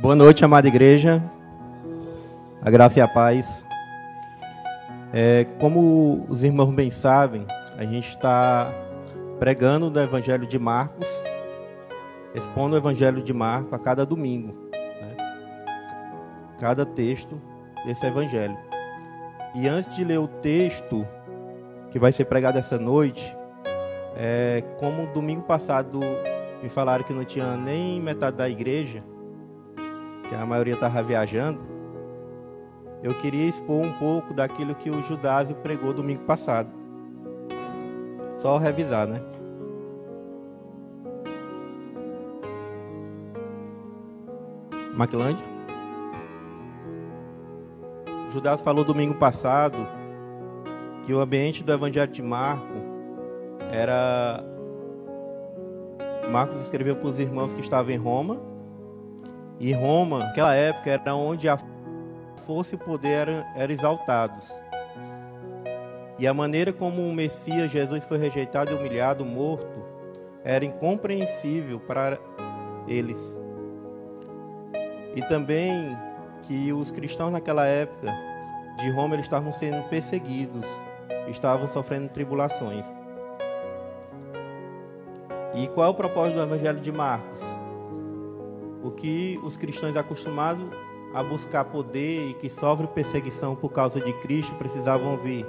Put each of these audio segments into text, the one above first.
Boa noite, amada igreja. A graça e a paz. É, como os irmãos bem sabem, a gente está pregando no Evangelho de Marcos, expondo o Evangelho de Marcos a cada domingo, né? cada texto desse Evangelho. E antes de ler o texto que vai ser pregado essa noite, é, como domingo passado me falaram que não tinha nem metade da igreja, que a maioria estava viajando, eu queria expor um pouco daquilo que o Judásio pregou domingo passado. Só revisar, né? McLand? Judas falou domingo passado que o ambiente do Evangelho de Marco era. Marcos escreveu para os irmãos que estavam em Roma. E Roma, naquela época, era onde a força e o poder eram, eram exaltados. E a maneira como o Messias Jesus foi rejeitado, humilhado, morto, era incompreensível para eles. E também que os cristãos naquela época de Roma eles estavam sendo perseguidos, estavam sofrendo tribulações. E qual é o propósito do Evangelho de Marcos? O que os cristãos acostumados a buscar poder e que sofrem perseguição por causa de Cristo precisavam ouvir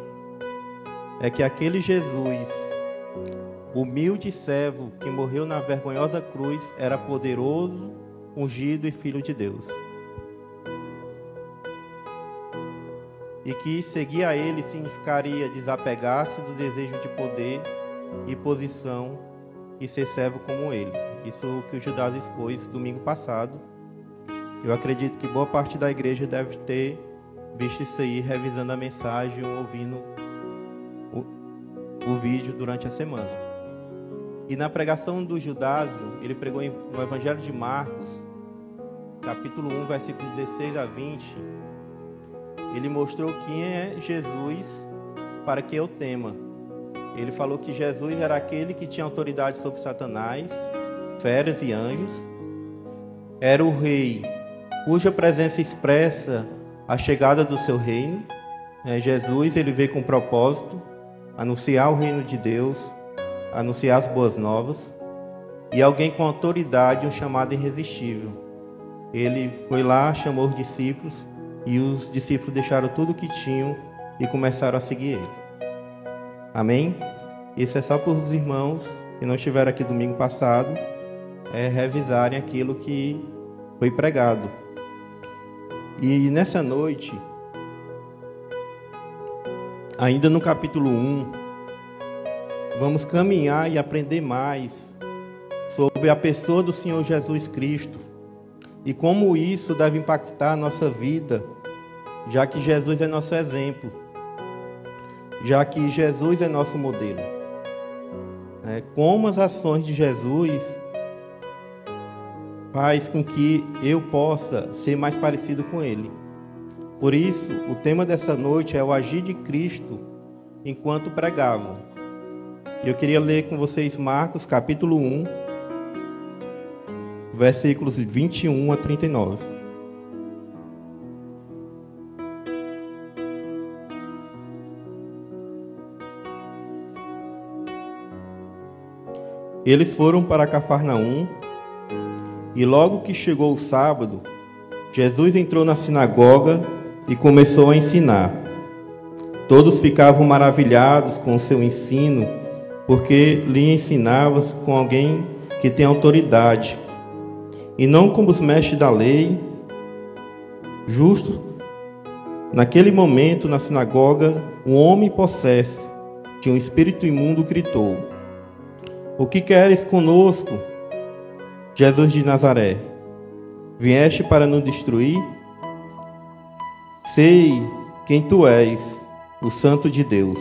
é que aquele Jesus, humilde servo que morreu na vergonhosa cruz, era poderoso, ungido e filho de Deus. E que seguir a ele significaria desapegar-se do desejo de poder e posição e ser servo como ele. Isso é que o Judas expôs domingo passado. Eu acredito que boa parte da igreja deve ter visto isso aí, revisando a mensagem, ouvindo o, o vídeo durante a semana. E na pregação do Judásio, ele pregou no Evangelho de Marcos, capítulo 1, versículos 16 a 20. Ele mostrou quem é Jesus para que eu tema. Ele falou que Jesus era aquele que tinha autoridade sobre Satanás, feras e anjos. Era o rei cuja presença expressa a chegada do seu reino. É, Jesus ele veio com propósito, anunciar o reino de Deus, anunciar as boas novas. E alguém com autoridade, um chamado irresistível. Ele foi lá, chamou os discípulos e os discípulos deixaram tudo o que tinham e começaram a seguir ele. Amém? Isso é só para os irmãos que não estiveram aqui domingo passado, é revisarem aquilo que foi pregado. E nessa noite, ainda no capítulo 1, vamos caminhar e aprender mais sobre a pessoa do Senhor Jesus Cristo e como isso deve impactar a nossa vida, já que Jesus é nosso exemplo, já que Jesus é nosso modelo. É, como as ações de Jesus faz com que eu possa ser mais parecido com Ele. Por isso, o tema dessa noite é o agir de Cristo enquanto pregavam. Eu queria ler com vocês Marcos capítulo 1, versículos 21 a 39. Eles foram para Cafarnaum e logo que chegou o sábado, Jesus entrou na sinagoga e começou a ensinar. Todos ficavam maravilhados com o seu ensino, porque lhe ensinava com alguém que tem autoridade, e não como os mestres da lei. Justo, naquele momento na sinagoga, um homem possesso de um espírito imundo gritou: O que queres conosco, Jesus de Nazaré, vieste para nos destruir? Sei quem tu és, o Santo de Deus.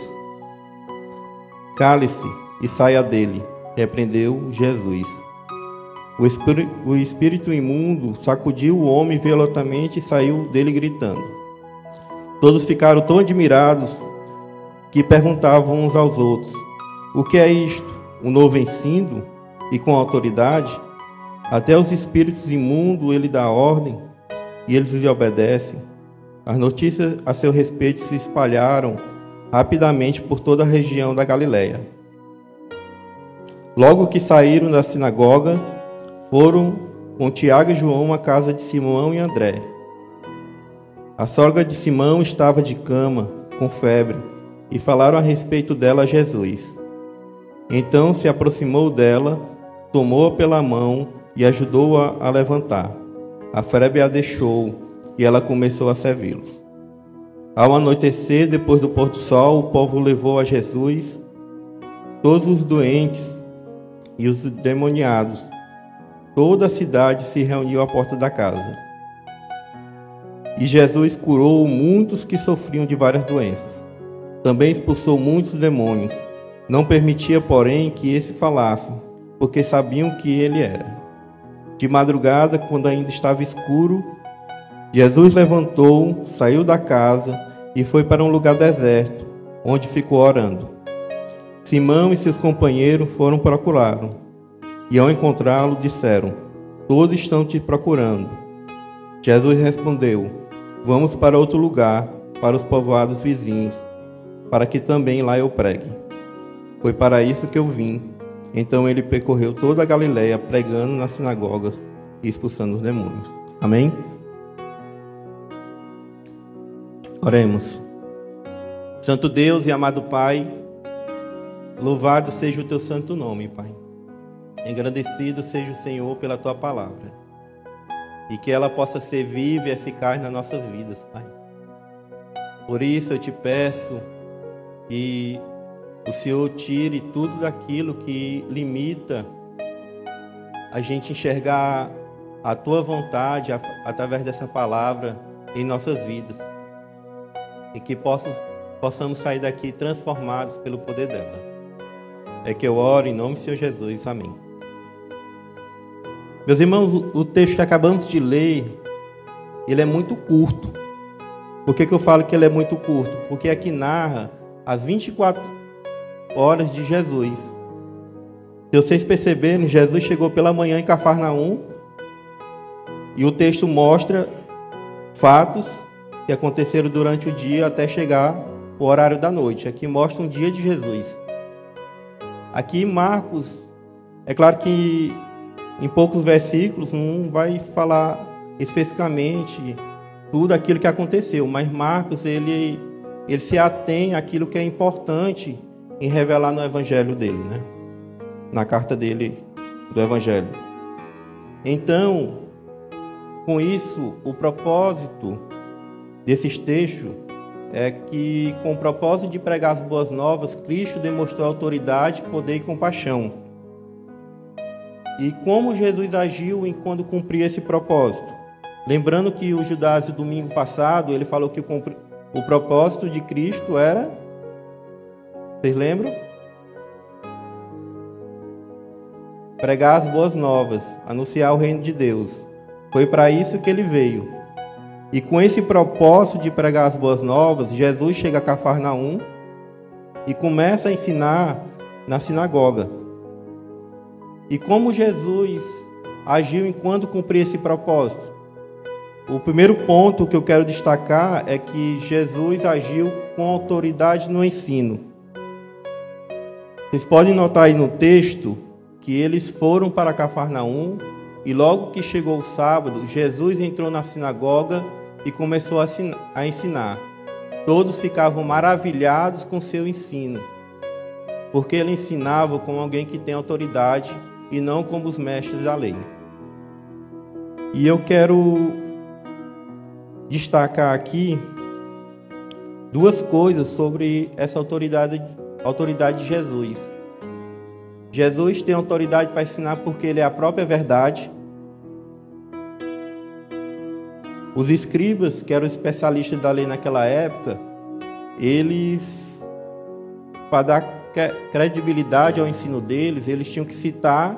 Cale-se e saia dele, repreendeu Jesus. O o espírito imundo sacudiu o homem violentamente e saiu dele gritando. Todos ficaram tão admirados que perguntavam uns aos outros: O que é isto? Um novo ensino e com autoridade? Até os espíritos imundos ele dá ordem e eles lhe obedecem. As notícias a seu respeito se espalharam rapidamente por toda a região da Galiléia. Logo que saíram da sinagoga, foram com Tiago e João à casa de Simão e André. A sogra de Simão estava de cama, com febre, e falaram a respeito dela a Jesus. Então se aproximou dela, tomou-a pela mão e ajudou-a a levantar. A febre a deixou e ela começou a servi-los. Ao anoitecer, depois do pôr do sol, o povo levou a Jesus todos os doentes e os demoniados. Toda a cidade se reuniu à porta da casa. E Jesus curou muitos que sofriam de várias doenças. Também expulsou muitos demônios. Não permitia, porém, que esse falasse, porque sabiam que ele era. De madrugada, quando ainda estava escuro, Jesus levantou, saiu da casa e foi para um lugar deserto, onde ficou orando. Simão e seus companheiros foram procurá-lo, e ao encontrá-lo disseram: Todos estão te procurando. Jesus respondeu: Vamos para outro lugar, para os povoados vizinhos, para que também lá eu pregue. Foi para isso que eu vim. Então ele percorreu toda a Galiléia, pregando nas sinagogas e expulsando os demônios. Amém? Oremos. Santo Deus e amado Pai, louvado seja o teu santo nome, Pai. Engrandecido seja o Senhor pela tua palavra. E que ela possa ser viva e eficaz nas nossas vidas, Pai. Por isso eu te peço que o Senhor tire tudo daquilo que limita a gente enxergar a tua vontade através dessa palavra em nossas vidas e que possam, possamos sair daqui transformados pelo poder dela. É que eu oro em nome do Senhor Jesus. Amém. Meus irmãos, o texto que acabamos de ler, ele é muito curto. Por que, que eu falo que ele é muito curto? Porque aqui narra as 24 horas de Jesus. Se vocês perceberem, Jesus chegou pela manhã em Cafarnaum e o texto mostra fatos que aconteceram durante o dia até chegar o horário da noite. Aqui mostra um dia de Jesus. Aqui Marcos, é claro que em poucos versículos não vai falar especificamente tudo aquilo que aconteceu, mas Marcos ele ele se atém àquilo que é importante em revelar no evangelho dele, né? Na carta dele do evangelho. Então, com isso, o propósito desses textos é que, com o propósito de pregar as boas novas, Cristo demonstrou autoridade, poder e compaixão. E como Jesus agiu enquanto cumpria esse propósito? Lembrando que o Judas, domingo passado, ele falou que o, o propósito de Cristo era. Vocês lembram? Pregar as boas novas, anunciar o reino de Deus. Foi para isso que ele veio. E com esse propósito de pregar as boas novas, Jesus chega a Cafarnaum e começa a ensinar na sinagoga. E como Jesus agiu enquanto cumpria esse propósito? O primeiro ponto que eu quero destacar é que Jesus agiu com autoridade no ensino. Vocês podem notar aí no texto que eles foram para Cafarnaum e logo que chegou o sábado, Jesus entrou na sinagoga e começou a ensinar. Todos ficavam maravilhados com seu ensino, porque ele ensinava como alguém que tem autoridade e não como os mestres da lei. E eu quero destacar aqui duas coisas sobre essa autoridade, autoridade de Jesus. Jesus tem autoridade para ensinar porque ele é a própria verdade Os escribas, que eram especialistas da lei naquela época, eles, para dar credibilidade ao ensino deles, eles tinham que citar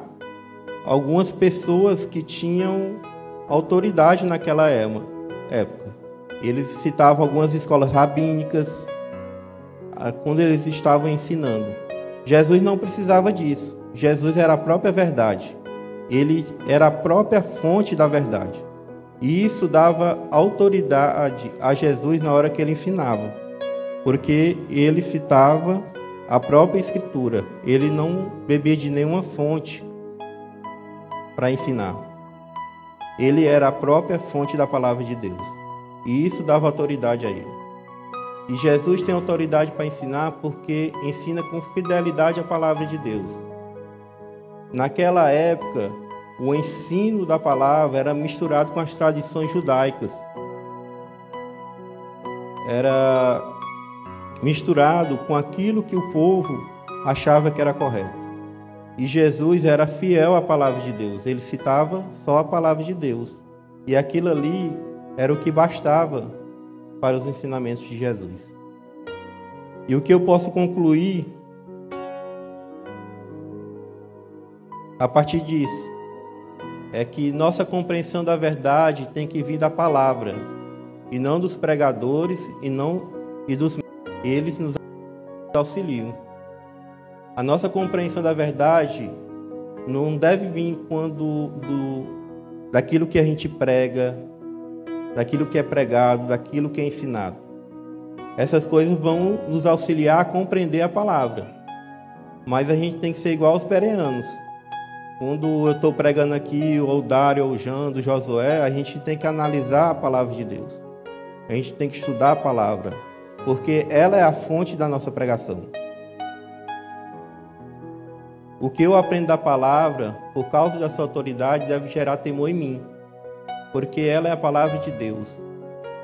algumas pessoas que tinham autoridade naquela época. Eles citavam algumas escolas rabínicas quando eles estavam ensinando. Jesus não precisava disso. Jesus era a própria verdade. ele era a própria fonte da verdade. E isso dava autoridade a Jesus na hora que ele ensinava, porque ele citava a própria Escritura, ele não bebia de nenhuma fonte para ensinar. Ele era a própria fonte da palavra de Deus, e isso dava autoridade a ele. E Jesus tem autoridade para ensinar porque ensina com fidelidade a palavra de Deus. Naquela época, o ensino da palavra era misturado com as tradições judaicas. Era misturado com aquilo que o povo achava que era correto. E Jesus era fiel à palavra de Deus. Ele citava só a palavra de Deus. E aquilo ali era o que bastava para os ensinamentos de Jesus. E o que eu posso concluir a partir disso é que nossa compreensão da verdade tem que vir da palavra e não dos pregadores e não e dos eles nos auxiliam. A nossa compreensão da verdade não deve vir quando do, daquilo que a gente prega, daquilo que é pregado, daquilo que é ensinado. Essas coisas vão nos auxiliar a compreender a palavra. Mas a gente tem que ser igual aos bereanos. Quando eu estou pregando aqui, ou o Dário, ou Jando, o Josué, a gente tem que analisar a palavra de Deus. A gente tem que estudar a palavra, porque ela é a fonte da nossa pregação. O que eu aprendo da palavra, por causa da sua autoridade, deve gerar temor em mim, porque ela é a palavra de Deus.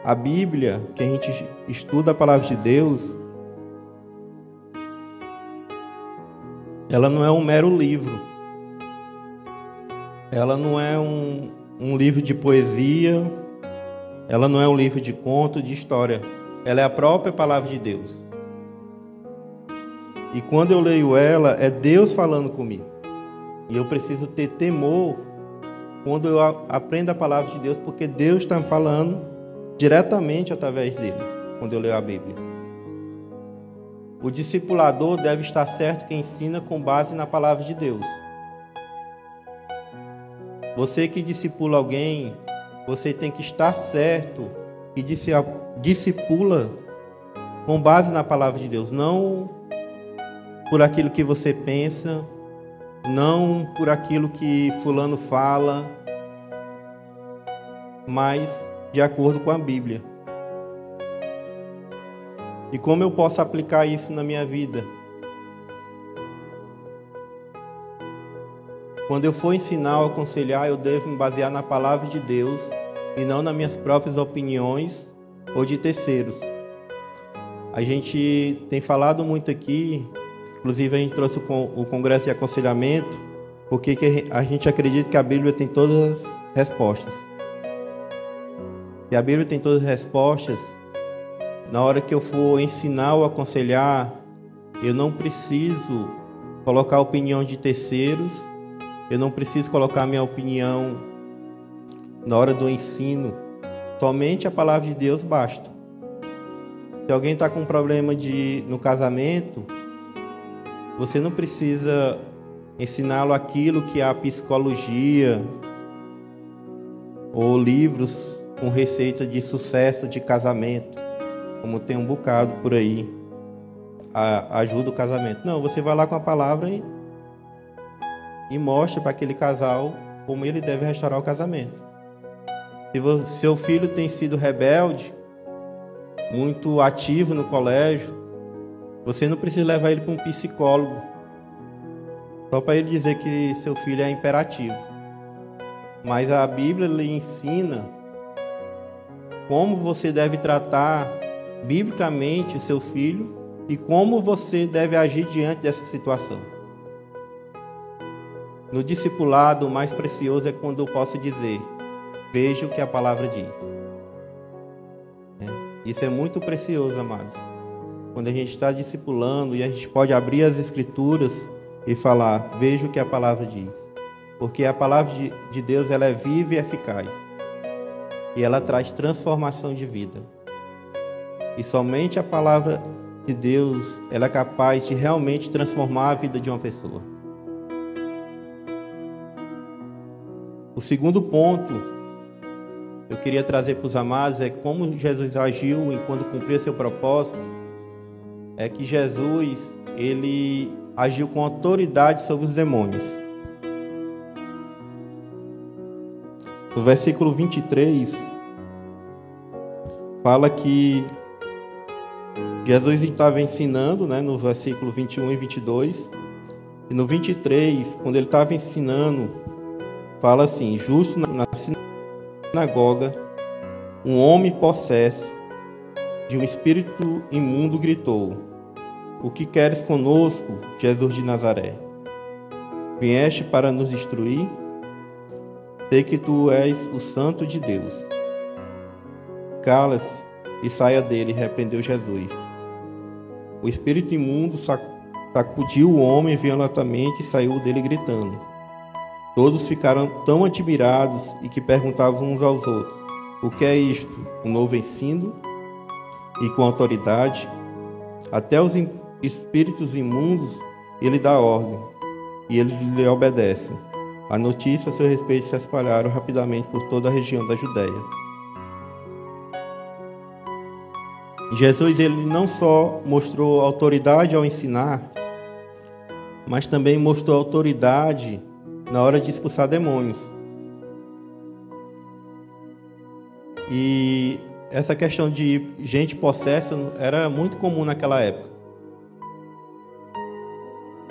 A Bíblia, que a gente estuda a palavra de Deus, ela não é um mero livro. Ela não é um, um livro de poesia, ela não é um livro de conto, de história. Ela é a própria palavra de Deus. E quando eu leio ela, é Deus falando comigo. E eu preciso ter temor quando eu aprendo a palavra de Deus, porque Deus está falando diretamente através dele, quando eu leio a Bíblia. O discipulador deve estar certo que ensina com base na palavra de Deus. Você que discipula alguém, você tem que estar certo que discipula com base na palavra de Deus, não por aquilo que você pensa, não por aquilo que fulano fala, mas de acordo com a Bíblia. E como eu posso aplicar isso na minha vida? Quando eu for ensinar ou aconselhar, eu devo me basear na palavra de Deus e não nas minhas próprias opiniões ou de terceiros. A gente tem falado muito aqui Inclusive, a gente trouxe o Congresso de Aconselhamento, porque a gente acredita que a Bíblia tem todas as respostas. E a Bíblia tem todas as respostas. Na hora que eu for ensinar ou aconselhar, eu não preciso colocar a opinião de terceiros, eu não preciso colocar a minha opinião na hora do ensino. Somente a palavra de Deus basta. Se alguém está com um problema de, no casamento, você não precisa ensiná-lo aquilo que a psicologia ou livros com receita de sucesso de casamento, como tem um bocado por aí, a, ajuda o casamento. Não, você vai lá com a palavra e, e mostra para aquele casal como ele deve restaurar o casamento. Se seu filho tem sido rebelde, muito ativo no colégio, você não precisa levar ele para um psicólogo só para ele dizer que seu filho é imperativo. Mas a Bíblia lhe ensina como você deve tratar biblicamente o seu filho e como você deve agir diante dessa situação. No discipulado, o mais precioso é quando eu posso dizer: veja o que a palavra diz. É, isso é muito precioso, amados quando a gente está discipulando e a gente pode abrir as escrituras e falar, veja o que a palavra diz. Porque a palavra de Deus ela é viva e eficaz. E ela traz transformação de vida. E somente a palavra de Deus ela é capaz de realmente transformar a vida de uma pessoa. O segundo ponto eu queria trazer para os amados é como Jesus agiu enquanto cumpria seu propósito. É que Jesus, ele agiu com autoridade sobre os demônios. No versículo 23, fala que Jesus estava ensinando, né, no versículo 21 e 22. E no 23, quando ele estava ensinando, fala assim: Justo na sinagoga, um homem possesso de um espírito imundo gritou: O que queres conosco, Jesus de Nazaré? Vieste para nos destruir? Sei que tu és o Santo de Deus. Cala-se e saia dele, repreendeu Jesus. O espírito imundo sacudiu o homem violentamente e saiu dele gritando. Todos ficaram tão admirados e que perguntavam uns aos outros: O que é isto? Um novo ensino? E com autoridade? Até os espíritos imundos ele dá ordem, e eles lhe obedecem. A notícia a seu respeito se espalharam rapidamente por toda a região da Judéia. Jesus ele não só mostrou autoridade ao ensinar, mas também mostrou autoridade na hora de expulsar demônios. E essa questão de gente possessa era muito comum naquela época.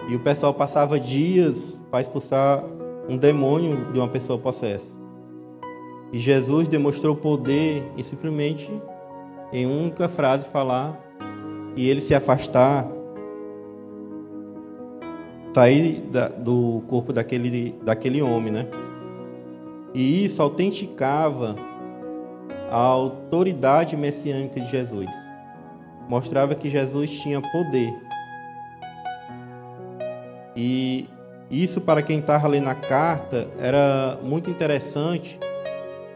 E o pessoal passava dias para expulsar um demônio de uma pessoa possessa. E Jesus demonstrou poder em simplesmente, em única frase, falar e ele se afastar, sair da, do corpo daquele, daquele homem, né? E isso autenticava a autoridade messiânica de Jesus. Mostrava que Jesus tinha poder. E isso, para quem estava lendo a carta, era muito interessante,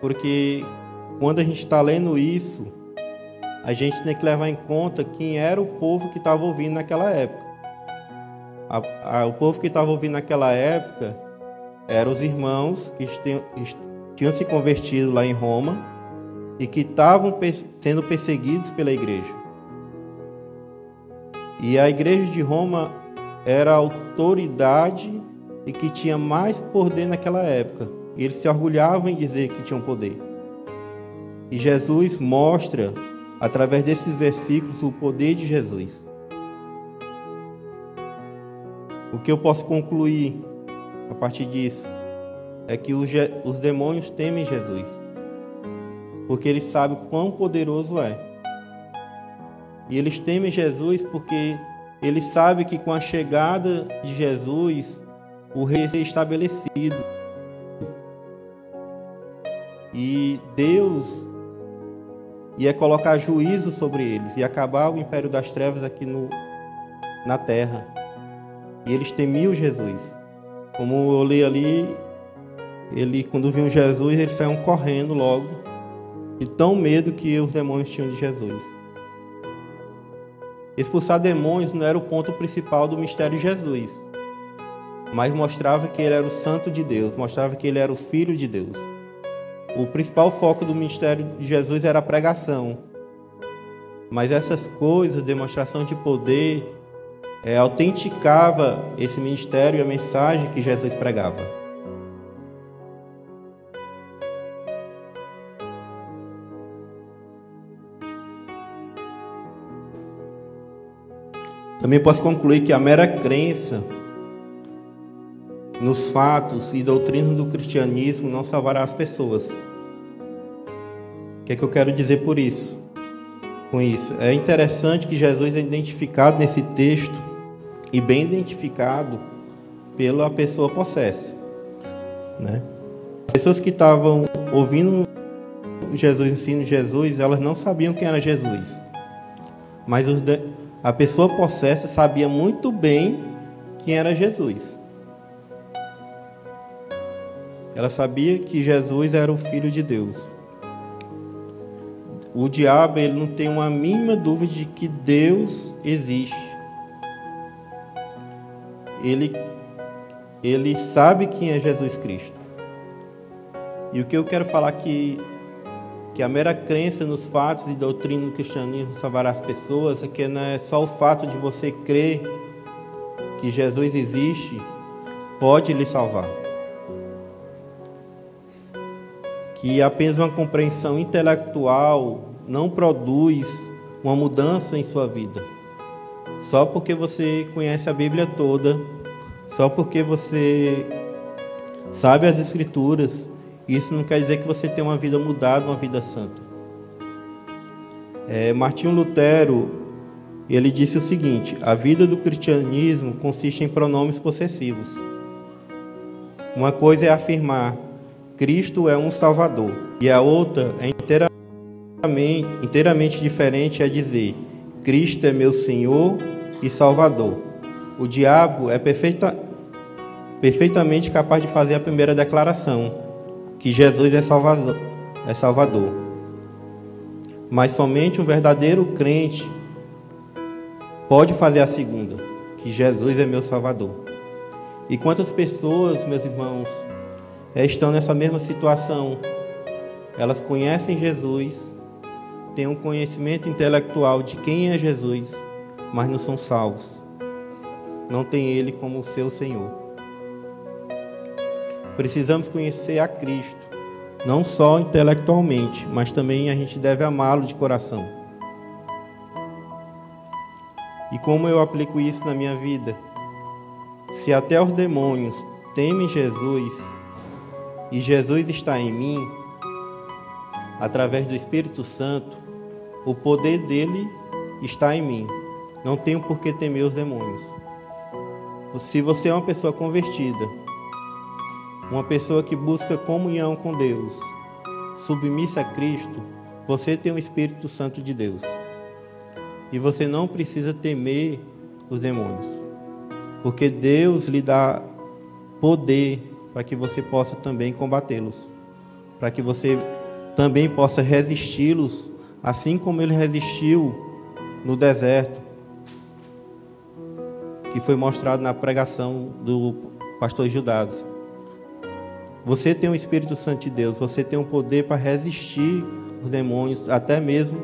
porque quando a gente está lendo isso, a gente tem que levar em conta quem era o povo que estava ouvindo naquela época. A, a, o povo que estava ouvindo naquela época eram os irmãos que tinham, tinham se convertido lá em Roma e que estavam sendo perseguidos pela igreja. E a igreja de Roma era a autoridade e que tinha mais poder naquela época. E eles se orgulhavam em dizer que tinham poder. E Jesus mostra, através desses versículos, o poder de Jesus. O que eu posso concluir a partir disso é que os, os demônios temem Jesus, porque eles sabem quão poderoso é. E eles temem Jesus porque eles sabem que com a chegada de Jesus, o rei ser estabelecido. E Deus ia colocar juízo sobre eles e acabar o império das trevas aqui no, na terra. E eles temiam Jesus. Como eu li ali, ele quando viu Jesus, eles saíram correndo logo, de tão medo que os demônios tinham de Jesus. Expulsar demônios não era o ponto principal do mistério de Jesus mas mostrava que ele era o santo de Deus, mostrava que ele era o filho de Deus. O principal foco do ministério de Jesus era a pregação. Mas essas coisas, demonstração de poder, é, autenticava esse ministério e a mensagem que Jesus pregava. Também posso concluir que a mera crença nos fatos e doutrinas do cristianismo não salvará as pessoas. O que é que eu quero dizer por isso? Com isso, é interessante que Jesus é identificado nesse texto e bem identificado pela pessoa possessa, né? Pessoas que estavam ouvindo Jesus, ensino Jesus, elas não sabiam quem era Jesus. Mas a pessoa possessa sabia muito bem quem era Jesus. Ela sabia que Jesus era o Filho de Deus. O diabo ele não tem uma mínima dúvida de que Deus existe. Ele, ele sabe quem é Jesus Cristo. E o que eu quero falar que que a mera crença nos fatos e doutrina do cristianismo salvará as pessoas é que não é só o fato de você crer que Jesus existe pode lhe salvar. Que apenas uma compreensão intelectual não produz uma mudança em sua vida. Só porque você conhece a Bíblia toda, só porque você sabe as Escrituras, isso não quer dizer que você tem uma vida mudada, uma vida santa. É, Martinho Lutero, ele disse o seguinte: a vida do cristianismo consiste em pronomes possessivos. Uma coisa é afirmar Cristo é um Salvador, e a outra é inteiramente, inteiramente diferente é dizer Cristo é meu Senhor e Salvador. O diabo é perfeita, perfeitamente capaz de fazer a primeira declaração, que Jesus é Salvador, é Salvador. Mas somente um verdadeiro crente pode fazer a segunda, que Jesus é meu Salvador. E quantas pessoas, meus irmãos, estão nessa mesma situação? Elas conhecem Jesus, têm um conhecimento intelectual de quem é Jesus, mas não são salvos. Não têm Ele como seu Senhor. Precisamos conhecer a Cristo, não só intelectualmente, mas também a gente deve amá-lo de coração. E como eu aplico isso na minha vida? Se até os demônios temem Jesus e Jesus está em mim, através do Espírito Santo, o poder dele está em mim. Não tenho por que temer os demônios. Se você é uma pessoa convertida, uma pessoa que busca comunhão com Deus, submissa a Cristo, você tem o Espírito Santo de Deus. E você não precisa temer os demônios, porque Deus lhe dá poder para que você possa também combatê-los, para que você também possa resisti-los, assim como ele resistiu no deserto, que foi mostrado na pregação do pastor Judas. Você tem o Espírito Santo de Deus, você tem o poder para resistir os demônios, até mesmo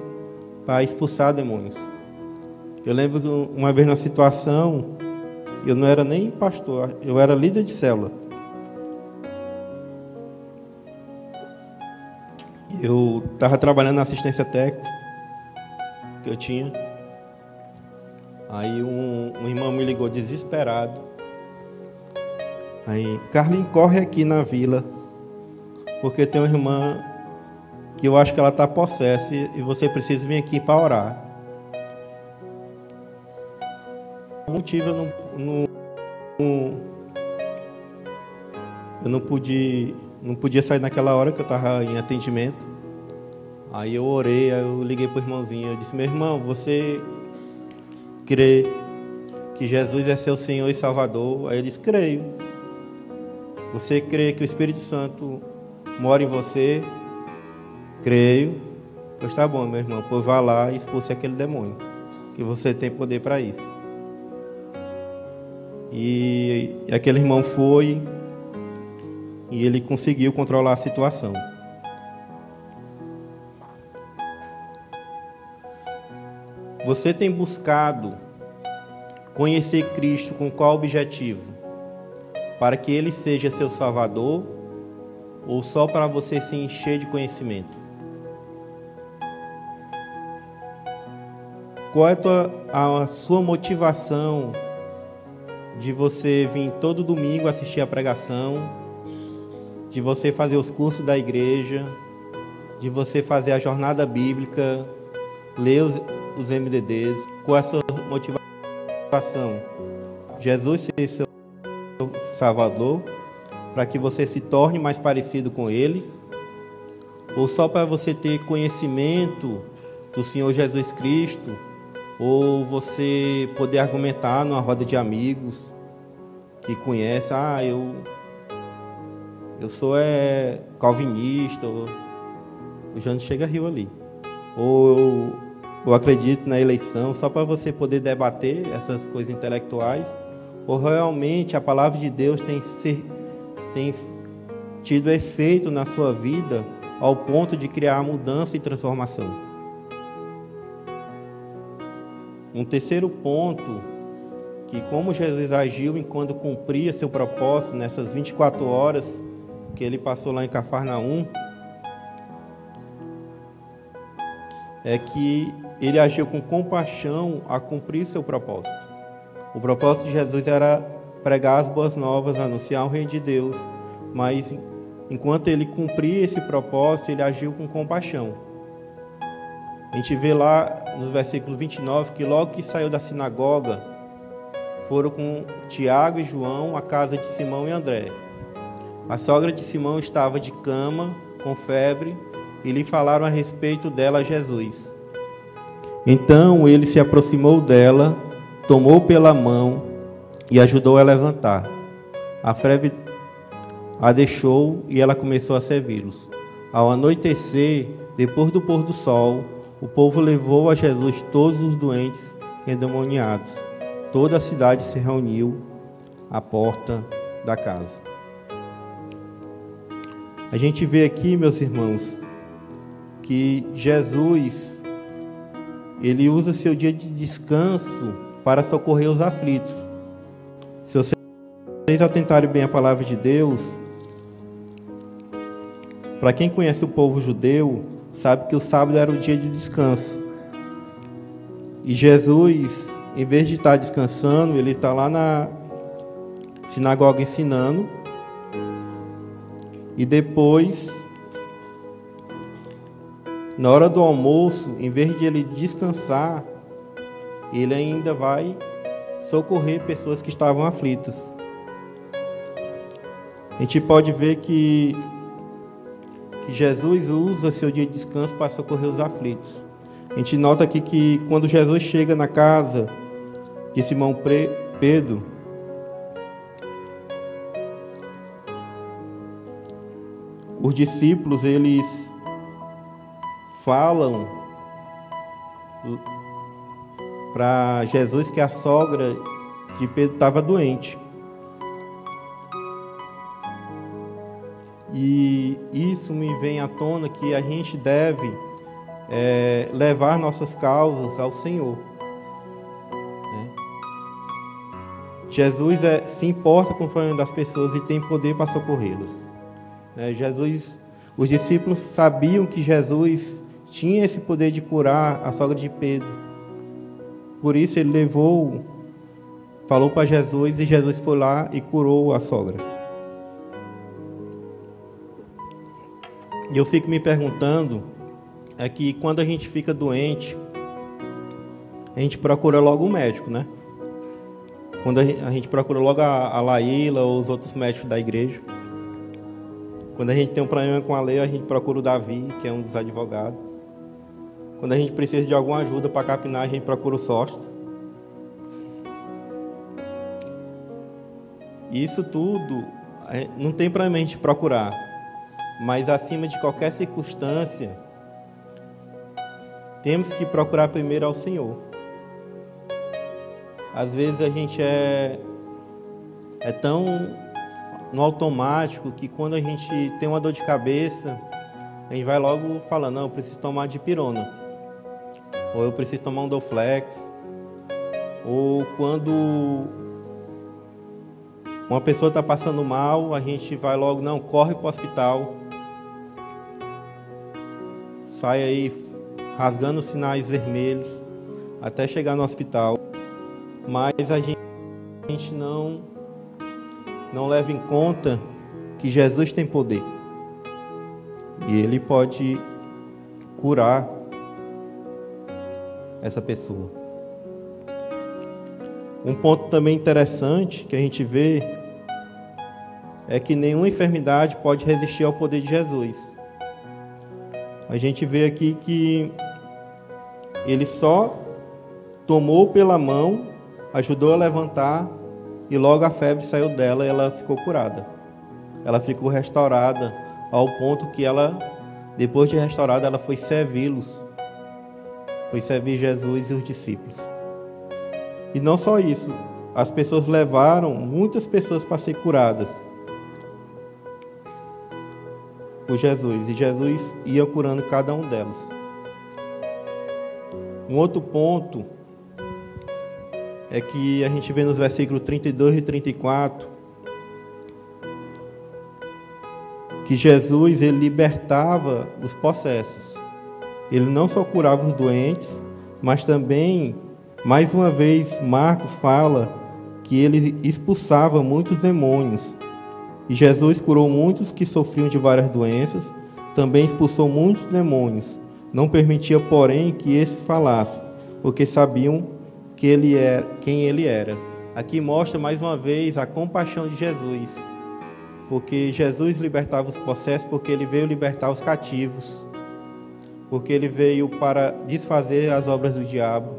para expulsar demônios. Eu lembro uma vez na situação, eu não era nem pastor, eu era líder de célula. Eu estava trabalhando na assistência técnica que eu tinha. Aí um, um irmão me ligou desesperado Aí, Carlinhos, corre aqui na vila, porque tem uma irmã que eu acho que ela está possessa e você precisa vir aqui para orar. Por motivo eu não, não, não, eu não pude, não podia sair naquela hora que eu estava em atendimento. Aí eu orei, aí eu liguei para o irmãozinho, eu disse, meu irmão, você crê que Jesus é seu Senhor e Salvador? Aí ele disse, creio. Você crê que o Espírito Santo mora em você? Creio. Pois está bom, meu irmão. Pois vá lá e expulse aquele demônio. Que você tem poder para isso. E aquele irmão foi e ele conseguiu controlar a situação. Você tem buscado conhecer Cristo com qual objetivo? Para que ele seja seu salvador ou só para você se encher de conhecimento? Qual é a, tua, a sua motivação de você vir todo domingo assistir a pregação, de você fazer os cursos da igreja, de você fazer a jornada bíblica, ler os, os MDDs? Qual é a sua motivação? Jesus ser seu Salvador, para que você se torne mais parecido com Ele, ou só para você ter conhecimento do Senhor Jesus Cristo, ou você poder argumentar numa roda de amigos que conhece, ah, eu eu sou é, calvinista, ou, o Jânio chega rio ali. Ou eu, eu acredito na eleição, só para você poder debater essas coisas intelectuais ou realmente a palavra de Deus tem, ser, tem tido efeito na sua vida ao ponto de criar mudança e transformação. Um terceiro ponto, que como Jesus agiu enquanto cumpria seu propósito nessas 24 horas que ele passou lá em Cafarnaum, é que ele agiu com compaixão a cumprir seu propósito. O propósito de Jesus era pregar as boas novas, anunciar o reino de Deus, mas enquanto ele cumpria esse propósito, ele agiu com compaixão. A gente vê lá nos versículos 29 que logo que saiu da sinagoga, foram com Tiago e João à casa de Simão e André. A sogra de Simão estava de cama, com febre, e lhe falaram a respeito dela a Jesus. Então ele se aproximou dela, tomou pela mão e ajudou a levantar. A febre a deixou e ela começou a servi-los. Ao anoitecer, depois do pôr do sol, o povo levou a Jesus todos os doentes e endemoniados. Toda a cidade se reuniu à porta da casa. A gente vê aqui, meus irmãos, que Jesus ele usa seu dia de descanso para socorrer os aflitos. Se vocês atentarem bem a palavra de Deus, para quem conhece o povo judeu, sabe que o sábado era o dia de descanso. E Jesus, em vez de estar descansando, ele está lá na sinagoga ensinando. E depois, na hora do almoço, em vez de ele descansar, ele ainda vai socorrer pessoas que estavam aflitas. A gente pode ver que que Jesus usa seu dia de descanso para socorrer os aflitos. A gente nota aqui que quando Jesus chega na casa de Simão Pedro, os discípulos eles falam para Jesus que a sogra de Pedro estava doente. E isso me vem à tona que a gente deve é, levar nossas causas ao Senhor. Né? Jesus é, se importa com o problema das pessoas e tem poder para socorrê-los. Né? Jesus, os discípulos sabiam que Jesus tinha esse poder de curar a sogra de Pedro. Por isso ele levou, falou para Jesus e Jesus foi lá e curou a sogra. E eu fico me perguntando é que quando a gente fica doente, a gente procura logo o um médico, né? Quando a gente procura logo a, a Laíla ou os outros médicos da igreja. Quando a gente tem um problema com a lei, a gente procura o Davi, que é um dos advogados. Quando a gente precisa de alguma ajuda para capinar, a gente procura o Sócio. Isso tudo não tem para a gente procurar mas acima de qualquer circunstância, temos que procurar primeiro ao Senhor. Às vezes a gente é, é tão no automático que quando a gente tem uma dor de cabeça, a gente vai logo falando, não, eu preciso tomar de pirona. Ou eu preciso tomar um Doflex. Ou quando uma pessoa está passando mal, a gente vai logo, não, corre para o hospital. Sai aí rasgando sinais vermelhos até chegar no hospital, mas a gente, a gente não não leva em conta que Jesus tem poder. E ele pode curar essa pessoa. Um ponto também interessante que a gente vê é que nenhuma enfermidade pode resistir ao poder de Jesus a gente vê aqui que ele só tomou pela mão, ajudou a levantar e logo a febre saiu dela e ela ficou curada. Ela ficou restaurada ao ponto que ela, depois de restaurada, ela foi servi-los. Foi servir Jesus e os discípulos. E não só isso, as pessoas levaram muitas pessoas para ser curadas. por Jesus e Jesus ia curando cada um delas. Um outro ponto é que a gente vê nos versículos 32 e 34 que Jesus ele libertava os possessos. Ele não só curava os doentes, mas também, mais uma vez, Marcos fala que ele expulsava muitos demônios. E Jesus curou muitos que sofriam de várias doenças, também expulsou muitos demônios. Não permitia, porém, que esses falassem, porque sabiam que ele era, quem ele era. Aqui mostra mais uma vez a compaixão de Jesus porque Jesus libertava os possessos, porque ele veio libertar os cativos, porque ele veio para desfazer as obras do diabo,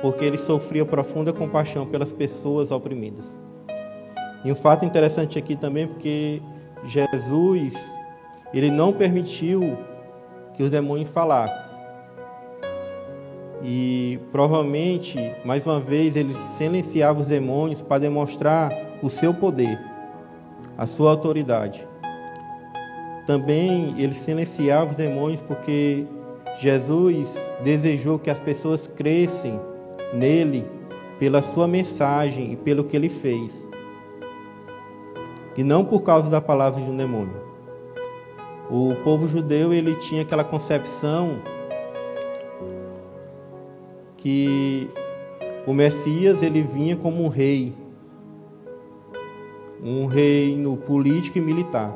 porque ele sofria profunda compaixão pelas pessoas oprimidas. E um fato interessante aqui também, porque Jesus, ele não permitiu que os demônios falassem. E provavelmente, mais uma vez, ele silenciava os demônios para demonstrar o seu poder a sua autoridade. Também ele silenciava os demônios porque Jesus desejou que as pessoas crescem nele pela sua mensagem e pelo que ele fez. E não por causa da palavra de um demônio. O povo judeu ele tinha aquela concepção que o Messias ele vinha como um rei, um reino político e militar.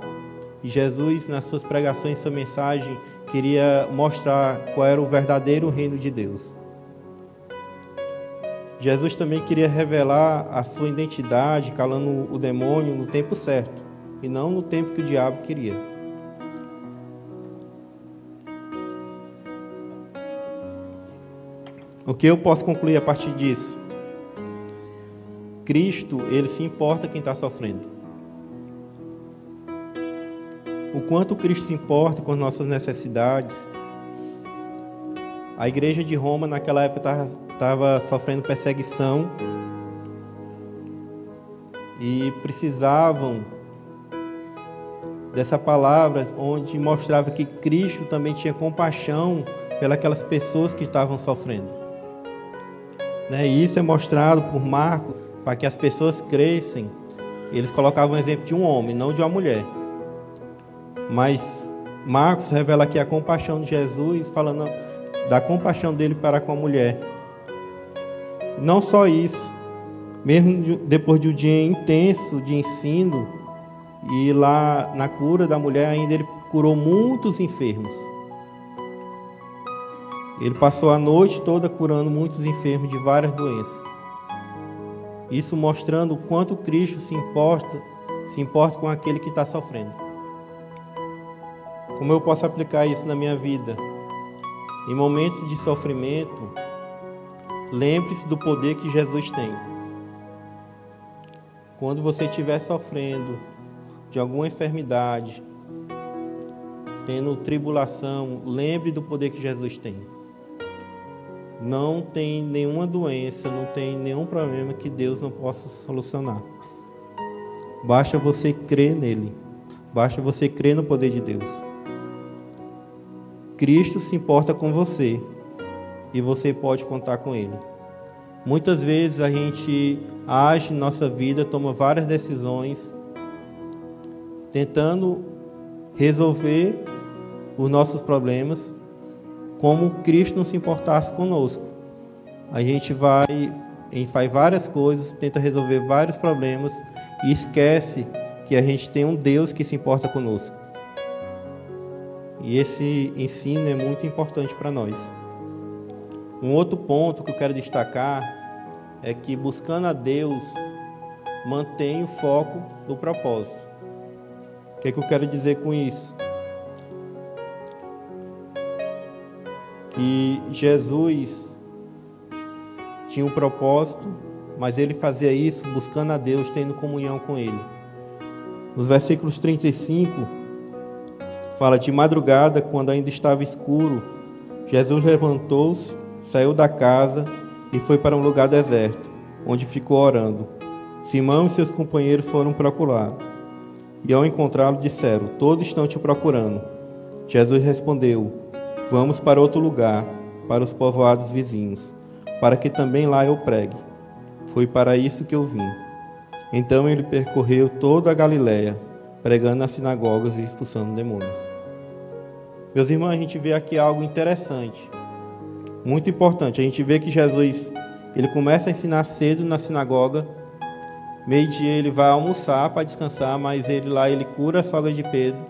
E Jesus, nas suas pregações, sua mensagem, queria mostrar qual era o verdadeiro reino de Deus. Jesus também queria revelar a sua identidade, calando o demônio no tempo certo, e não no tempo que o diabo queria. O que eu posso concluir a partir disso? Cristo, ele se importa quem está sofrendo. O quanto Cristo se importa com as nossas necessidades. A igreja de Roma, naquela época, estava sofrendo perseguição e precisavam dessa palavra onde mostrava que Cristo também tinha compaixão pelas pessoas que estavam sofrendo. Né? E isso é mostrado por Marcos para que as pessoas crescem, eles colocavam o exemplo de um homem, não de uma mulher. Mas Marcos revela aqui a compaixão de Jesus, falando da compaixão dele para com a mulher. Não só isso, mesmo depois de um dia intenso de ensino, e lá na cura da mulher ainda ele curou muitos enfermos. Ele passou a noite toda curando muitos enfermos de várias doenças. Isso mostrando o quanto Cristo se importa, se importa com aquele que está sofrendo. Como eu posso aplicar isso na minha vida? Em momentos de sofrimento, lembre-se do poder que Jesus tem. Quando você estiver sofrendo de alguma enfermidade, tendo tribulação, lembre do poder que Jesus tem não tem nenhuma doença, não tem nenhum problema que Deus não possa solucionar. Basta você crer nele. Basta você crer no poder de Deus. Cristo se importa com você e você pode contar com ele. Muitas vezes a gente age em nossa vida, toma várias decisões, tentando resolver os nossos problemas, como Cristo não se importasse conosco. A gente vai, a gente faz várias coisas, tenta resolver vários problemas e esquece que a gente tem um Deus que se importa conosco. E esse ensino é muito importante para nós. Um outro ponto que eu quero destacar é que buscando a Deus mantém o foco do propósito. O que, é que eu quero dizer com isso? que Jesus tinha um propósito, mas ele fazia isso buscando a Deus, tendo comunhão com Ele. Nos versículos 35, fala de madrugada, quando ainda estava escuro, Jesus levantou-se, saiu da casa e foi para um lugar deserto, onde ficou orando. Simão e seus companheiros foram procurar. e ao encontrá-lo disseram: Todos estão te procurando. Jesus respondeu: Vamos para outro lugar, para os povoados vizinhos, para que também lá eu pregue. Foi para isso que eu vim. Então ele percorreu toda a Galiléia, pregando nas sinagogas e expulsando demônios. Meus irmãos, a gente vê aqui algo interessante, muito importante. A gente vê que Jesus ele começa a ensinar cedo na sinagoga. Meio-dia ele vai almoçar para descansar, mas ele lá ele cura a sogra de Pedro.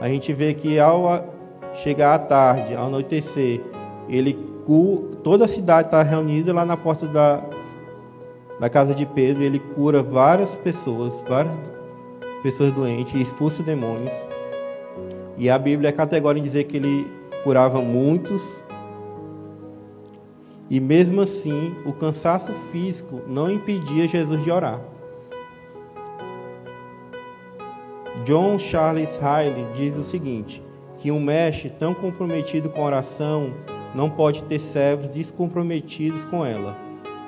A gente vê que ao chegar à tarde, ao anoitecer, ele toda a cidade está reunida lá na porta da, da casa de Pedro. Ele cura várias pessoas, várias pessoas doentes expulsa demônios. E a Bíblia é categórica em dizer que ele curava muitos e mesmo assim, o cansaço físico não impedia Jesus de orar. John Charles Riley diz o seguinte: que um mestre tão comprometido com a oração não pode ter servos descomprometidos com ela.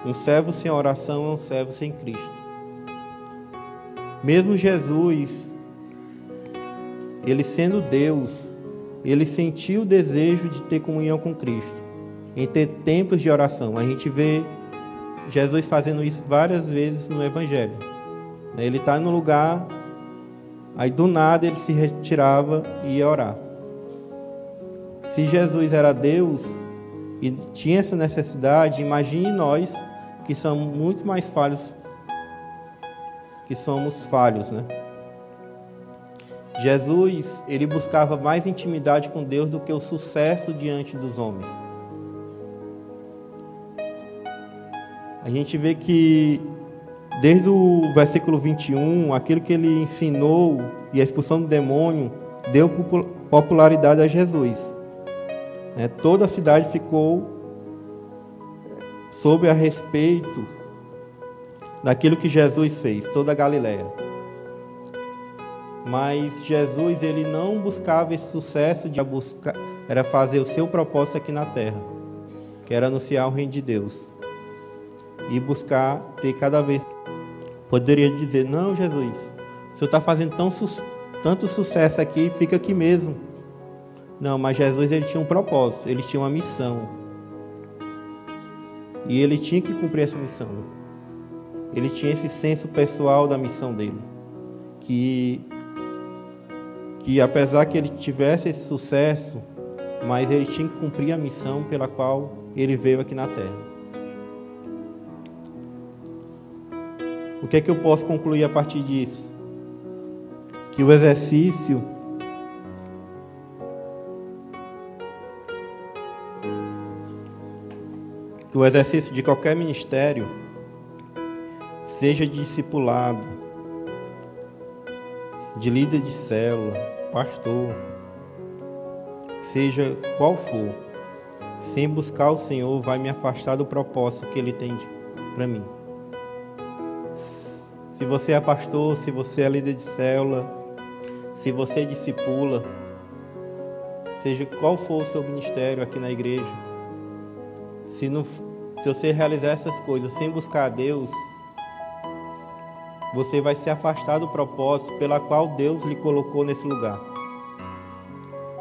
Um servo sem oração é um servo sem Cristo. Mesmo Jesus, ele sendo Deus, ele sentiu o desejo de ter comunhão com Cristo em ter tempos de oração. A gente vê Jesus fazendo isso várias vezes no Evangelho. Ele está no lugar, aí do nada ele se retirava e ia orar. Se Jesus era Deus e tinha essa necessidade, imagine nós que somos muito mais falhos, que somos falhos, né? Jesus, ele buscava mais intimidade com Deus do que o sucesso diante dos homens. a gente vê que desde o versículo 21, aquilo que ele ensinou e a expulsão do demônio deu popularidade a Jesus. É, toda a cidade ficou sob a respeito daquilo que Jesus fez, toda a Galiléia. Mas Jesus ele não buscava esse sucesso de buscar, era fazer o seu propósito aqui na terra, que era anunciar o reino de Deus e buscar ter cada vez. Poderia dizer: Não, Jesus, o Senhor está fazendo tão, tanto sucesso aqui, fica aqui mesmo. Não, mas Jesus ele tinha um propósito, ele tinha uma missão. E ele tinha que cumprir essa missão. Ele tinha esse senso pessoal da missão dele. Que, que apesar que ele tivesse esse sucesso, mas ele tinha que cumprir a missão pela qual ele veio aqui na terra. O que é que eu posso concluir a partir disso? Que o exercício que o exercício de qualquer ministério seja discipulado, de líder de célula, pastor, seja qual for, sem buscar o Senhor, vai me afastar do propósito que Ele tem para mim. Se você é pastor, se você é líder de célula, se você discipula, seja qual for o seu ministério aqui na igreja, se, não, se você realizar essas coisas sem buscar a Deus, você vai se afastar do propósito pela qual Deus lhe colocou nesse lugar.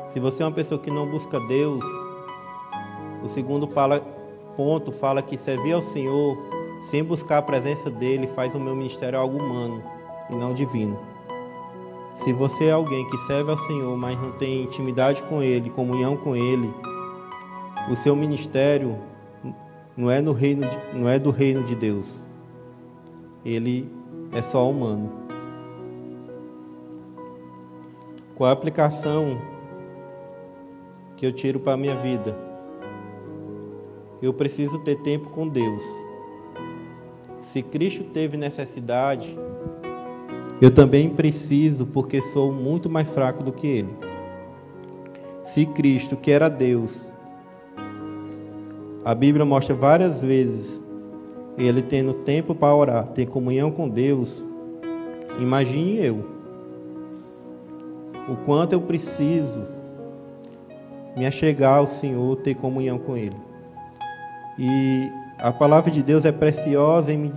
Se você é uma pessoa que não busca Deus, o segundo ponto fala que servir ao Senhor sem buscar a presença dele, faz o meu ministério algo humano e não divino. Se você é alguém que serve ao Senhor, mas não tem intimidade com Ele, comunhão com Ele, o seu ministério não é, no reino de, não é do reino de Deus. Ele é só humano. Qual a aplicação que eu tiro para a minha vida? Eu preciso ter tempo com Deus. Se Cristo teve necessidade, eu também preciso, porque sou muito mais fraco do que Ele. Se Cristo, que era Deus, a Bíblia mostra várias vezes ele tendo tempo para orar, ter comunhão com Deus, imagine eu. O quanto eu preciso me achegar ao Senhor, ter comunhão com Ele. E a palavra de Deus é preciosa em,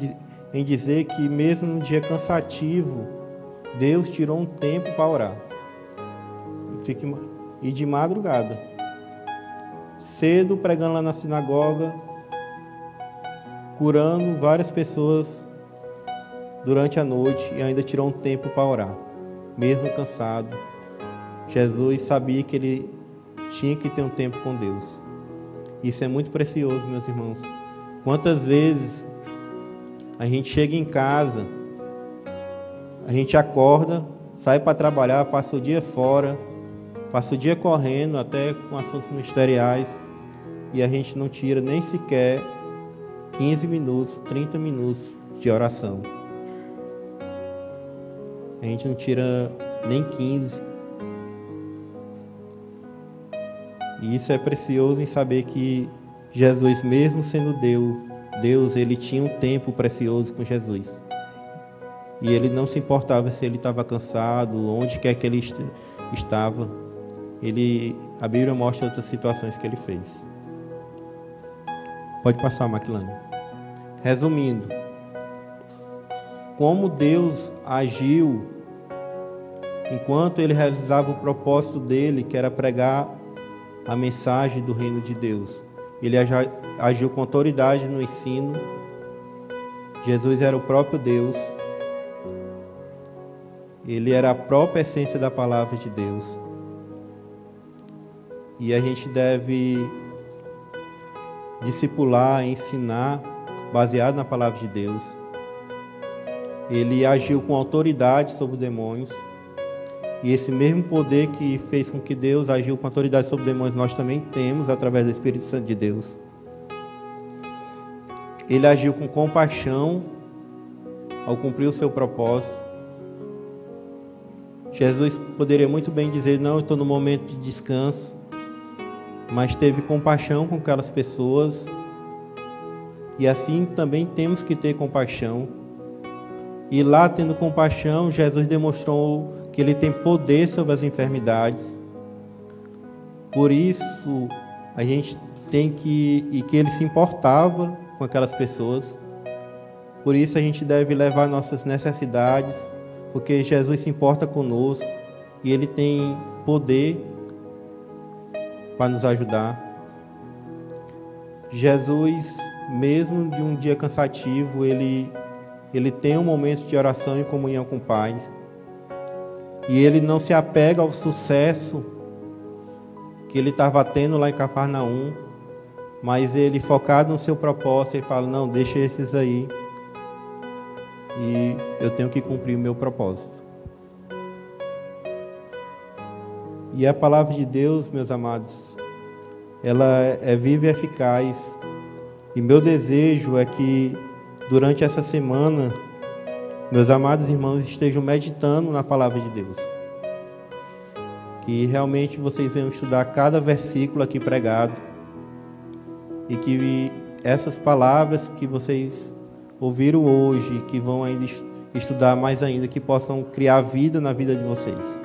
em dizer que, mesmo num dia cansativo, Deus tirou um tempo para orar. E de madrugada, cedo pregando lá na sinagoga, curando várias pessoas durante a noite e ainda tirou um tempo para orar, mesmo cansado. Jesus sabia que ele tinha que ter um tempo com Deus. Isso é muito precioso, meus irmãos. Quantas vezes a gente chega em casa, a gente acorda, sai para trabalhar, passa o dia fora, passa o dia correndo, até com assuntos ministeriais, e a gente não tira nem sequer 15 minutos, 30 minutos de oração. A gente não tira nem 15. E isso é precioso em saber que Jesus, mesmo sendo Deus, Deus, ele tinha um tempo precioso com Jesus. E ele não se importava se ele estava cansado, onde quer que ele estava. Ele, a Bíblia mostra outras situações que ele fez. Pode passar, Maquilane. Resumindo, como Deus agiu enquanto ele realizava o propósito dele, que era pregar a mensagem do reino de Deus. Ele agiu com autoridade no ensino. Jesus era o próprio Deus. Ele era a própria essência da palavra de Deus. E a gente deve discipular, ensinar, baseado na palavra de Deus. Ele agiu com autoridade sobre os demônios. E esse mesmo poder que fez com que Deus agiu com autoridade sobre demônios, nós também temos através do Espírito Santo de Deus. Ele agiu com compaixão ao cumprir o seu propósito. Jesus poderia muito bem dizer: Não, estou no momento de descanso. Mas teve compaixão com aquelas pessoas. E assim também temos que ter compaixão. E lá, tendo compaixão, Jesus demonstrou que Ele tem poder sobre as enfermidades. Por isso, a gente tem que. e que Ele se importava com aquelas pessoas. Por isso, a gente deve levar nossas necessidades, porque Jesus se importa conosco e Ele tem poder para nos ajudar. Jesus, mesmo de um dia cansativo, ele, ele tem um momento de oração e comunhão com o Pai. E ele não se apega ao sucesso que ele estava tendo lá em Cafarnaum, mas ele focado no seu propósito, ele fala: Não, deixa esses aí, e eu tenho que cumprir o meu propósito. E a palavra de Deus, meus amados, ela é viva e eficaz. E meu desejo é que durante essa semana meus amados irmãos estejam meditando na palavra de Deus. Que realmente vocês venham estudar cada versículo aqui pregado. E que essas palavras que vocês ouviram hoje, que vão ainda estudar mais ainda, que possam criar vida na vida de vocês.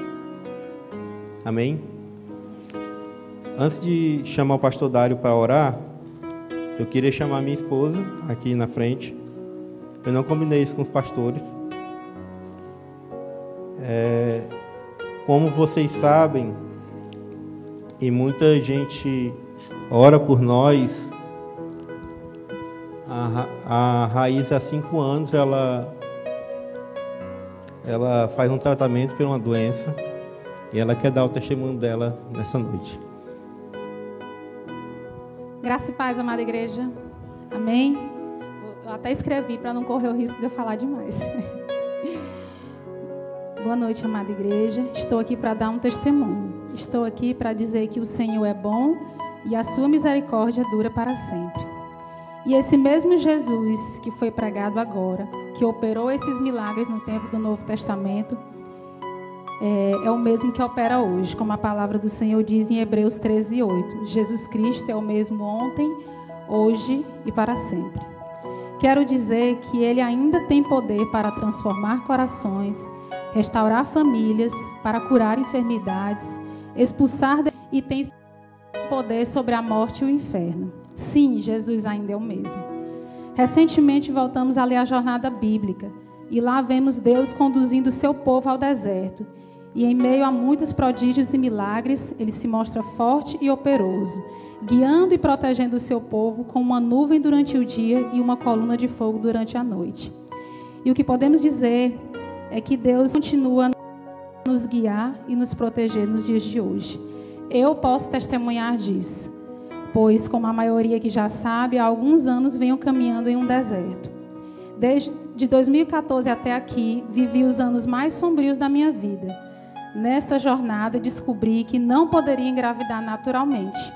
Amém? Antes de chamar o pastor Dário para orar, eu queria chamar minha esposa aqui na frente. Eu não combinei isso com os pastores. É, como vocês sabem, e muita gente ora por nós, a, a Raiz há cinco anos ela, ela faz um tratamento por uma doença e ela quer dar o testemunho dela nessa noite. Graça e paz, amada igreja. Amém? Eu até escrevi para não correr o risco de eu falar demais. Boa noite, amada igreja. Estou aqui para dar um testemunho. Estou aqui para dizer que o Senhor é bom e a sua misericórdia dura para sempre. E esse mesmo Jesus que foi pregado agora, que operou esses milagres no tempo do Novo Testamento, é, é, o mesmo que opera hoje, como a palavra do Senhor diz em Hebreus 13, 8. Jesus Cristo é o mesmo ontem, hoje e para sempre. Quero dizer que Ele ainda tem poder para transformar corações, restaurar famílias, para curar enfermidades, expulsar e tem poder sobre a morte e o inferno. Sim, Jesus ainda é o mesmo. Recentemente voltamos a ler a jornada bíblica E lá vemos Deus conduzindo seu povo ao deserto. E em meio a muitos prodígios e milagres, ele se mostra forte e operoso, guiando e protegendo o seu povo com uma nuvem durante o dia e uma coluna de fogo durante a noite. E o que podemos dizer é que Deus continua a nos guiar e nos proteger nos dias de hoje. Eu posso testemunhar disso, pois, como a maioria que já sabe, há alguns anos venho caminhando em um deserto. Desde de 2014 até aqui, vivi os anos mais sombrios da minha vida. Nesta jornada, descobri que não poderia engravidar naturalmente.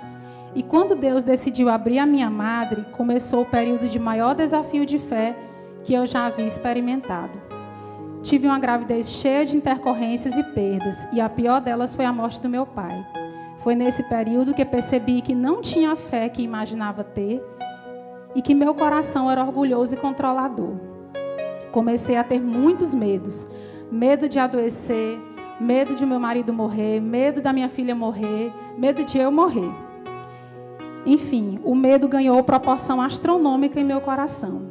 E quando Deus decidiu abrir a minha madre, começou o período de maior desafio de fé que eu já havia experimentado. Tive uma gravidez cheia de intercorrências e perdas, e a pior delas foi a morte do meu pai. Foi nesse período que percebi que não tinha a fé que imaginava ter e que meu coração era orgulhoso e controlador. Comecei a ter muitos medos: medo de adoecer, medo de meu marido morrer, medo da minha filha morrer, medo de eu morrer. Enfim, o medo ganhou proporção astronômica em meu coração.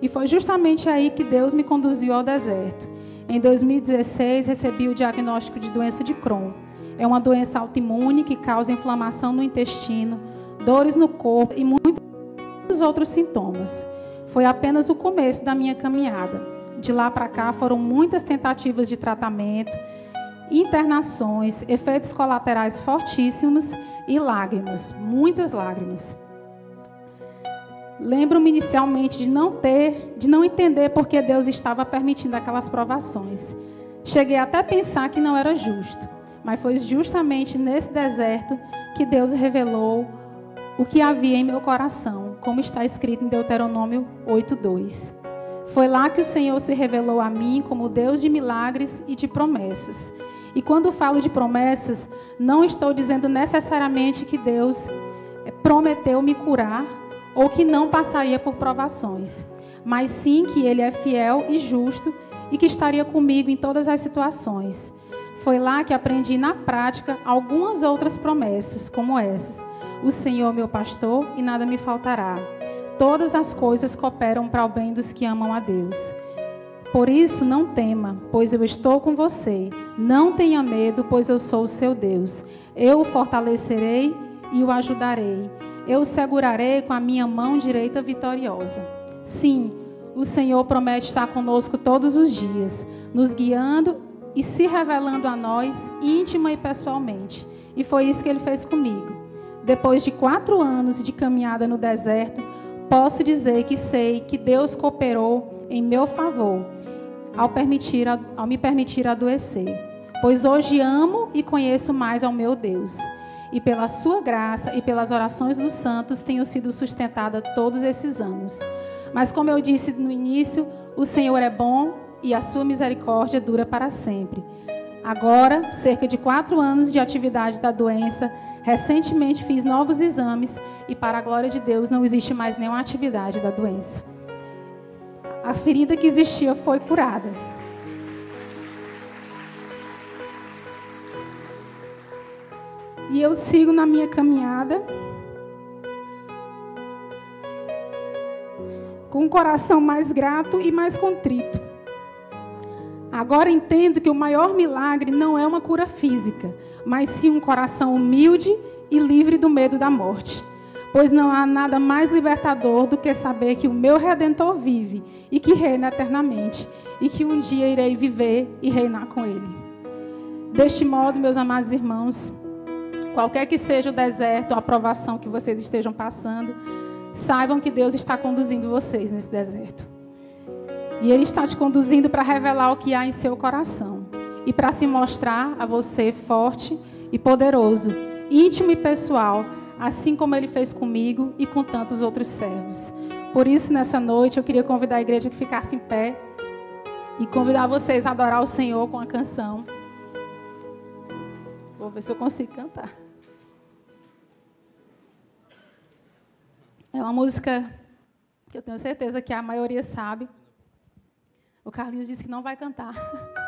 E foi justamente aí que Deus me conduziu ao deserto. Em 2016, recebi o diagnóstico de doença de Crohn. É uma doença autoimune que causa inflamação no intestino, dores no corpo e muitos outros sintomas. Foi apenas o começo da minha caminhada. De lá para cá foram muitas tentativas de tratamento, internações, efeitos colaterais fortíssimos e lágrimas, muitas lágrimas. Lembro-me inicialmente de não ter, de não entender por que Deus estava permitindo aquelas provações. Cheguei até a pensar que não era justo, mas foi justamente nesse deserto que Deus revelou o que havia em meu coração, como está escrito em Deuteronômio 8:2. Foi lá que o Senhor se revelou a mim como Deus de milagres e de promessas. E quando falo de promessas, não estou dizendo necessariamente que Deus prometeu me curar ou que não passaria por provações, mas sim que Ele é fiel e justo e que estaria comigo em todas as situações. Foi lá que aprendi na prática algumas outras promessas, como essas: O Senhor meu pastor e nada me faltará. Todas as coisas cooperam para o bem dos que amam a Deus. Por isso, não tema, pois eu estou com você. Não tenha medo, pois eu sou o seu Deus. Eu o fortalecerei e o ajudarei eu o segurarei com a minha mão direita vitoriosa. Sim, o Senhor promete estar conosco todos os dias, nos guiando e se revelando a nós íntima e pessoalmente. E foi isso que ele fez comigo. Depois de quatro anos de caminhada no deserto, posso dizer que sei que Deus cooperou em meu favor ao, permitir, ao me permitir adoecer. Pois hoje amo e conheço mais ao meu Deus e pela sua graça e pelas orações dos santos tenho sido sustentada todos esses anos. Mas como eu disse no início, o Senhor é bom e a sua misericórdia dura para sempre. Agora, cerca de quatro anos de atividade da doença, recentemente fiz novos exames e, para a glória de Deus, não existe mais nenhuma atividade da doença. A ferida que existia foi curada. E eu sigo na minha caminhada com um coração mais grato e mais contrito. Agora entendo que o maior milagre não é uma cura física, mas sim um coração humilde e livre do medo da morte. Pois não há nada mais libertador do que saber que o meu redentor vive e que reina eternamente, e que um dia irei viver e reinar com ele. Deste modo, meus amados irmãos, Qualquer que seja o deserto, a provação que vocês estejam passando, saibam que Deus está conduzindo vocês nesse deserto. E Ele está te conduzindo para revelar o que há em seu coração e para se mostrar a você forte e poderoso, íntimo e pessoal, assim como Ele fez comigo e com tantos outros servos. Por isso, nessa noite, eu queria convidar a igreja que ficasse em pé e convidar vocês a adorar o Senhor com a canção. Vou ver se eu consigo cantar. É uma música que eu tenho certeza que a maioria sabe. O Carlinhos disse que não vai cantar.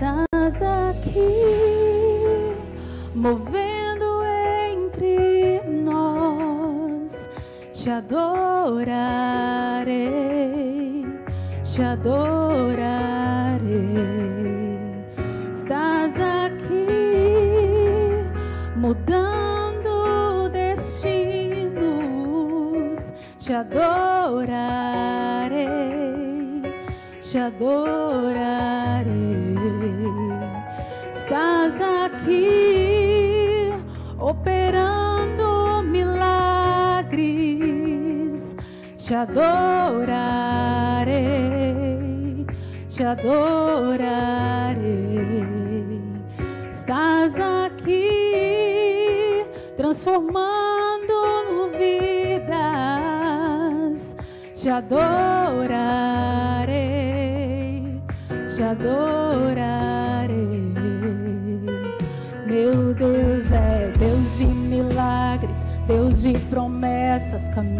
estás aqui, movendo entre nós, te adorarei, te adorarei. Estás aqui, mudando destinos, te adorarei, te adorarei. Te adorarei, te adorarei. Estás aqui transformando vidas, te adorarei, te adorarei. Meu Deus é Deus de milagres, Deus de promessas, caminho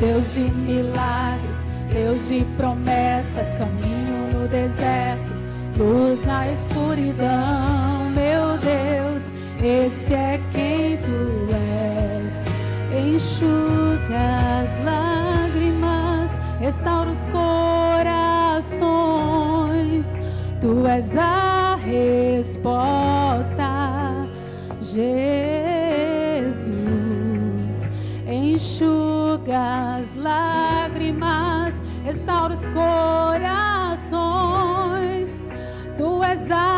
Deus de milagres, Deus de promessas, caminho no deserto, luz na escuridão. Meu Deus, esse é quem tu és. Enxuga as lágrimas, restaura os corações. Tu és a resposta, Jesus. Enxuga as lágrimas, restaura os corações. Tu és a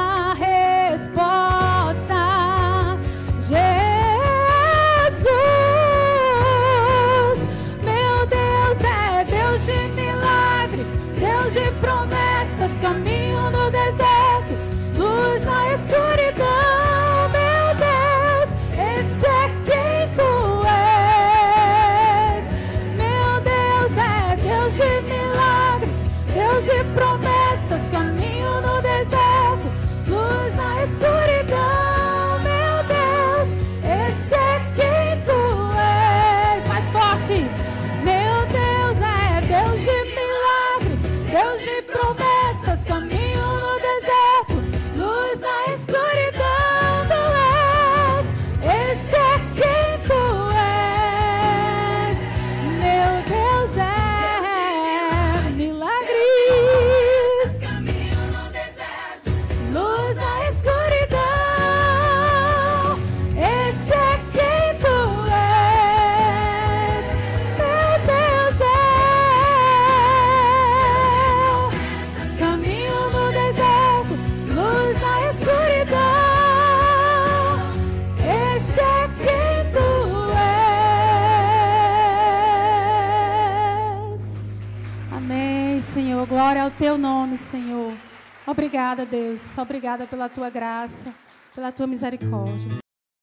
teu nome, Senhor. Obrigada, Deus. Obrigada pela tua graça. pela tua misericórdia.